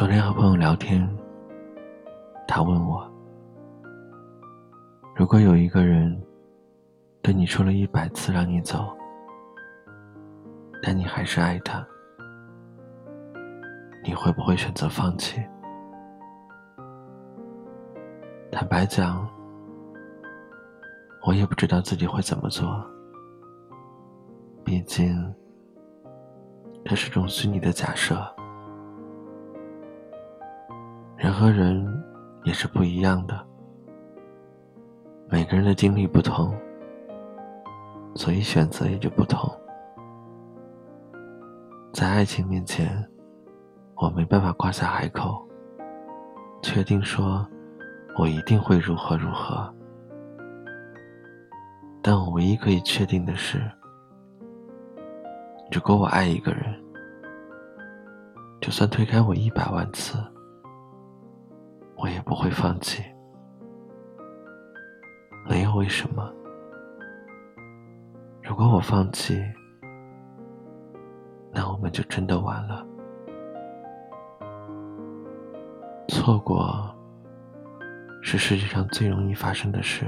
昨天和朋友聊天，他问我：如果有一个人对你说了一百次让你走，但你还是爱他，你会不会选择放弃？坦白讲，我也不知道自己会怎么做。毕竟，这是种虚拟的假设。和人也是不一样的，每个人的经历不同，所以选择也就不同。在爱情面前，我没办法夸下海口，确定说我一定会如何如何。但我唯一可以确定的是，如果我爱一个人，就算推开我一百万次。我也不会放弃，没有为什么。如果我放弃，那我们就真的完了。错过是世界上最容易发生的事。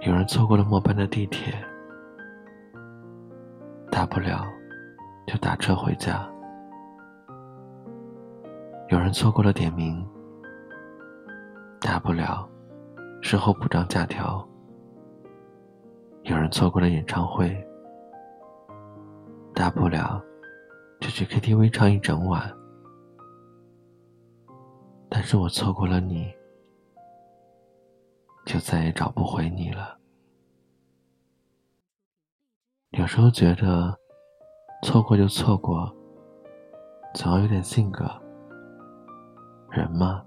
有人错过了末班的地铁，大不了就打车回家。有人错过了点名，大不了事后补张假条；有人错过了演唱会，大不了就去 KTV 唱一整晚。但是我错过了你，就再也找不回你了。有时候觉得，错过就错过，总要有点性格。人嘛，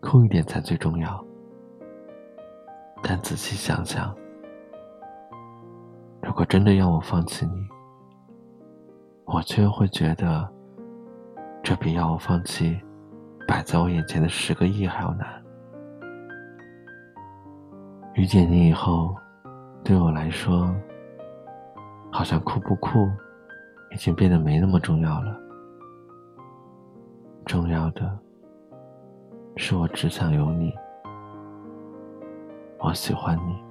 酷一点才最重要。但仔细想想，如果真的要我放弃你，我却会觉得，这比要我放弃摆在我眼前的十个亿还要难。遇见你以后，对我来说，好像酷不酷，已经变得没那么重要了。重要的是，我只想有你。我喜欢你，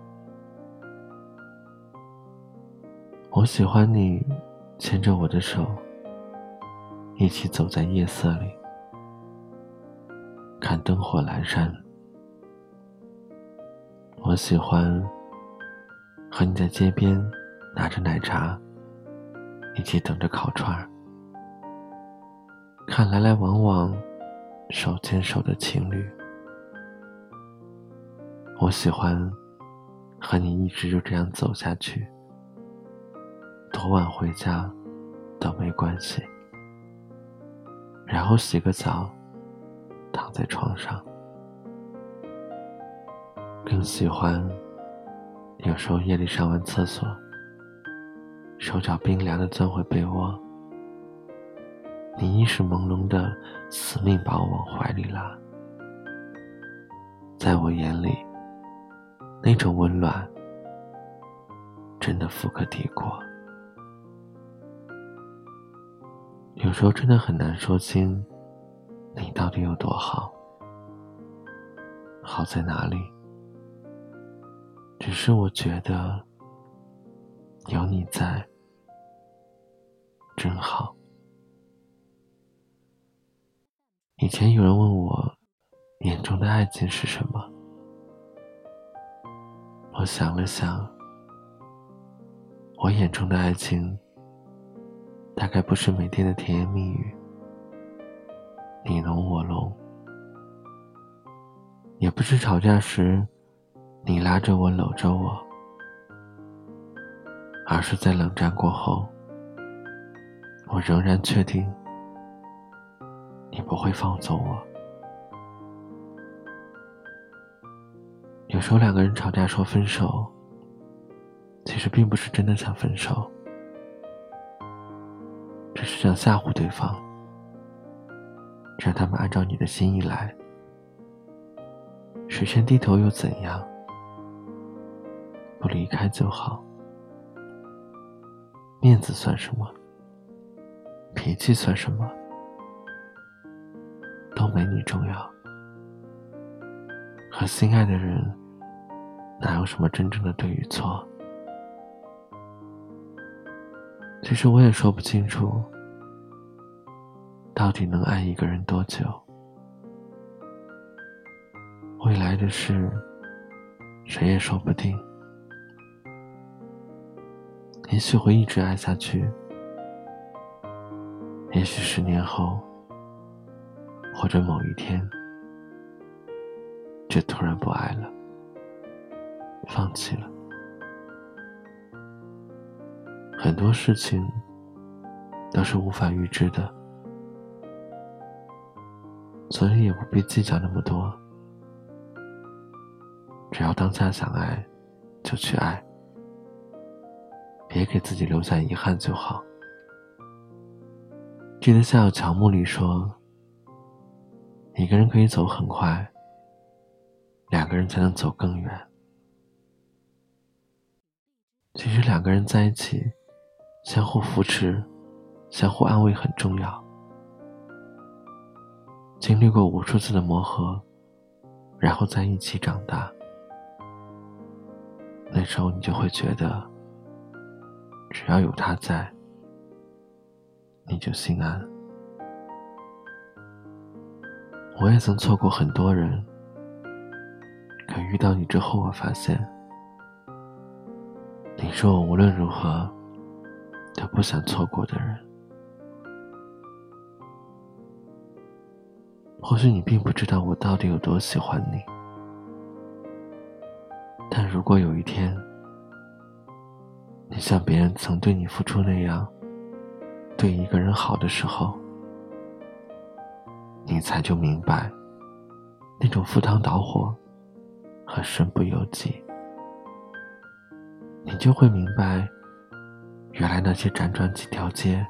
我喜欢你牵着我的手，一起走在夜色里，看灯火阑珊。我喜欢和你在街边拿着奶茶，一起等着烤串儿。看来来往往手牵手的情侣，我喜欢和你一直就这样走下去，多晚回家都没关系。然后洗个澡，躺在床上，更喜欢有时候夜里上完厕所，手脚冰凉的钻回被窝。你意识朦胧的，死命把我往怀里拉，在我眼里，那种温暖真的富可敌国。有时候真的很难说清，你到底有多好，好在哪里？只是我觉得，有你在，真好。以前有人问我，眼中的爱情是什么？我想了想，我眼中的爱情，大概不是每天的甜言蜜语，你侬我侬，也不是吵架时你拉着我搂着我，而是在冷战过后，我仍然确定。你不会放走我。有时候两个人吵架说分手，其实并不是真的想分手，只是想吓唬对方，让他们按照你的心意来。谁先低头又怎样？不离开就好，面子算什么？脾气算什么？都没你重要。和心爱的人，哪有什么真正的对与错？其实我也说不清楚，到底能爱一个人多久。未来的事，谁也说不定。也许会一直爱下去，也许十年后，或者某一天，就突然不爱了，放弃了。很多事情都是无法预知的，所以也不必计较那么多。只要当下想爱，就去爱。别给自己留下遗憾就好。记得夏有乔木里说：“一个人可以走很快，两个人才能走更远。”其实两个人在一起，相互扶持、相互安慰很重要。经历过无数次的磨合，然后在一起长大，那时候你就会觉得。只要有他在，你就心安。我也曾错过很多人，可遇到你之后，我发现，你是我无论如何都不想错过的人。或许你并不知道我到底有多喜欢你，但如果有一天，你像别人曾对你付出那样，对一个人好的时候，你才就明白，那种赴汤蹈火和身不由己。你就会明白，原来那些辗转几条街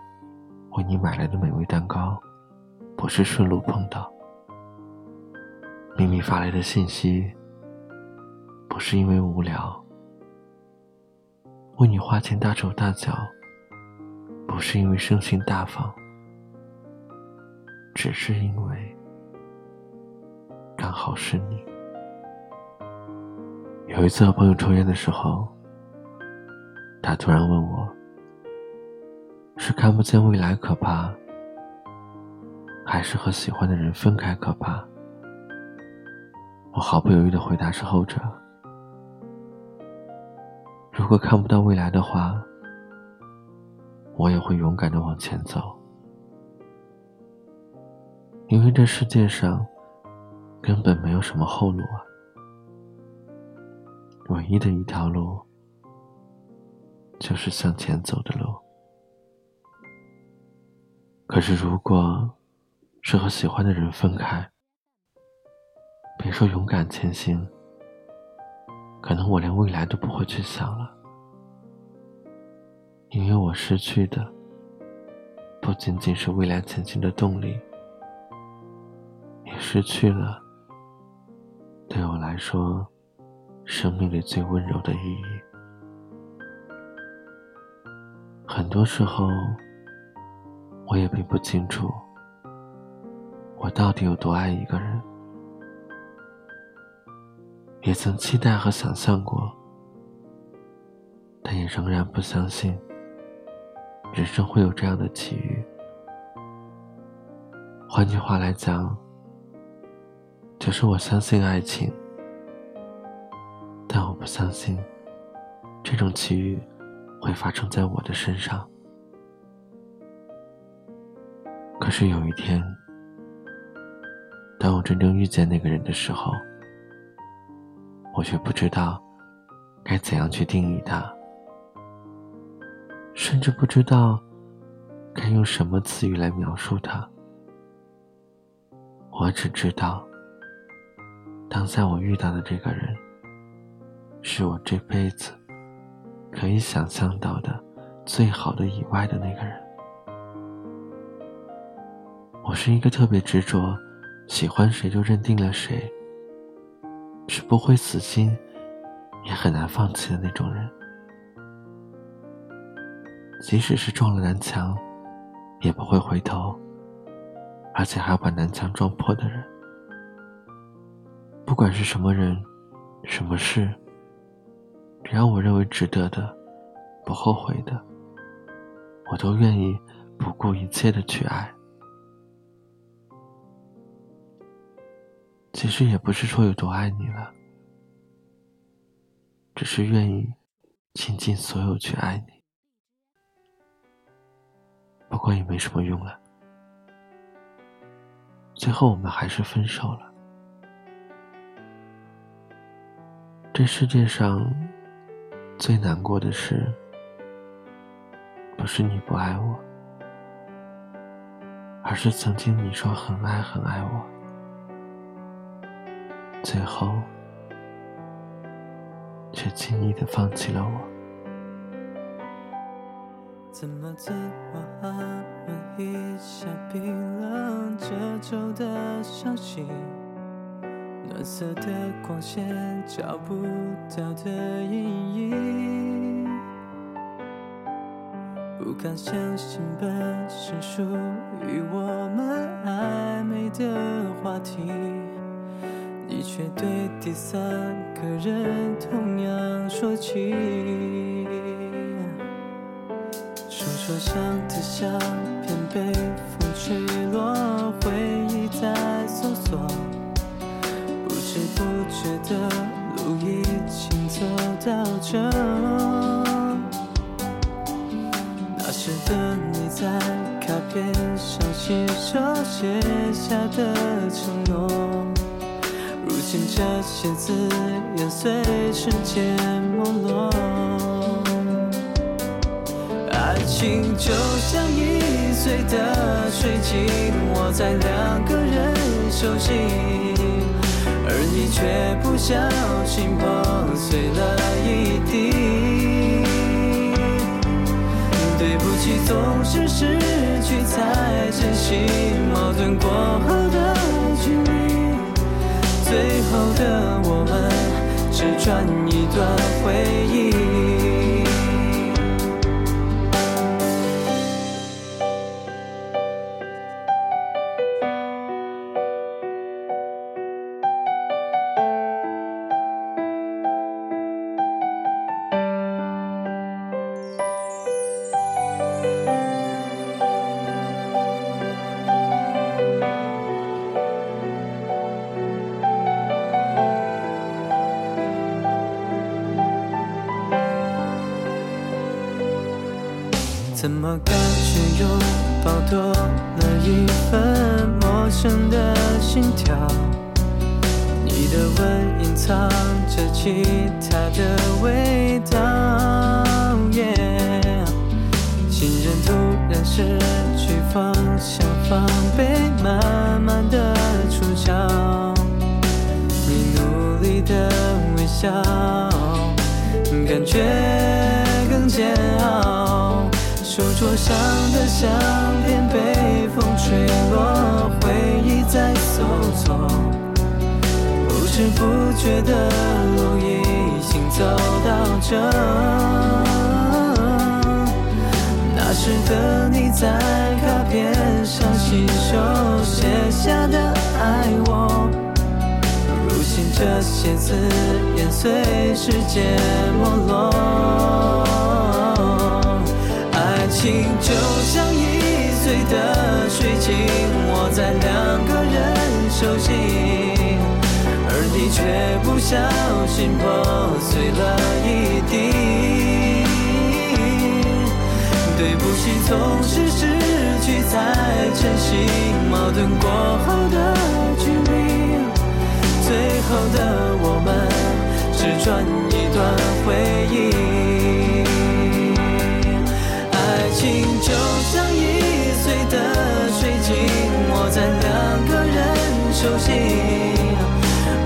为你买来的美味蛋糕，不是顺路碰到；秘密发来的信息，不是因为无聊。为你花钱大手大脚，不是因为生性大方，只是因为刚好是你。有一次和朋友抽烟的时候，他突然问我：“是看不见未来可怕，还是和喜欢的人分开可怕？”我毫不犹豫的回答是后者。如果看不到未来的话，我也会勇敢的往前走，因为这世界上根本没有什么后路啊，唯一的一条路就是向前走的路。可是，如果是和喜欢的人分开，别说勇敢前行。可能我连未来都不会去想了，因为我失去的不仅仅是未来前行的动力，失去了对我来说生命里最温柔的意义。很多时候，我也并不清楚我到底有多爱一个人。也曾期待和想象过，但也仍然不相信人生会有这样的奇遇。换句话来讲，就是我相信爱情，但我不相信这种奇遇会发生在我的身上。可是有一天，当我真正遇见那个人的时候，我却不知道该怎样去定义他，甚至不知道该用什么词语来描述他。我只知道，当下我遇到的这个人，是我这辈子可以想象到的最好的以外的那个人。我是一个特别执着，喜欢谁就认定了谁。是不会死心，也很难放弃的那种人。即使是撞了南墙，也不会回头，而且还要把南墙撞破的人。不管是什么人，什么事，只要我认为值得的，不后悔的，我都愿意不顾一切的去爱。其实也不是说有多爱你了，只是愿意倾尽所有去爱你。不过也没什么用了，最后我们还是分手了。这世界上最难过的事，不是你不爱我，而是曾经你说很爱很爱我，最后却轻易的放弃了我。怎么怎么安稳一下冰冷褶皱的消息？蓝色的光线找不到的意义，不敢相信本是属于我们暧昧的话题，你却对第三个人同样说起。书桌上的相片被风吹落，回忆在搜索。不觉得路已经走到这，那时的你在卡片上亲手写下的承诺，如今这些字眼随时间没落。爱情就像易碎的水晶，握在两个人手心。而你却不小心破碎了一地，对不起，总是失去才珍惜，矛盾过后的距离，最后的我们只转一段回忆。么感觉拥抱多了一份陌生的心跳？你的吻隐藏着其他的味道。情人突然失去方向，防备慢慢的出鞘。你努力的微笑，感觉桌上的相片被风吹落，回忆在搜索，不知不觉的路已经走到这。那时的你在卡片上亲手写下的爱我，如今这些字眼随时间没落。情就像易碎的水晶，握在两个人手心，而你却不小心破碎了一地。对不起，总是失去才珍惜，矛盾过后的距离，最后的我们只转一段回忆。在两个人手心，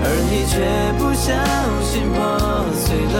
而你却不小心破碎了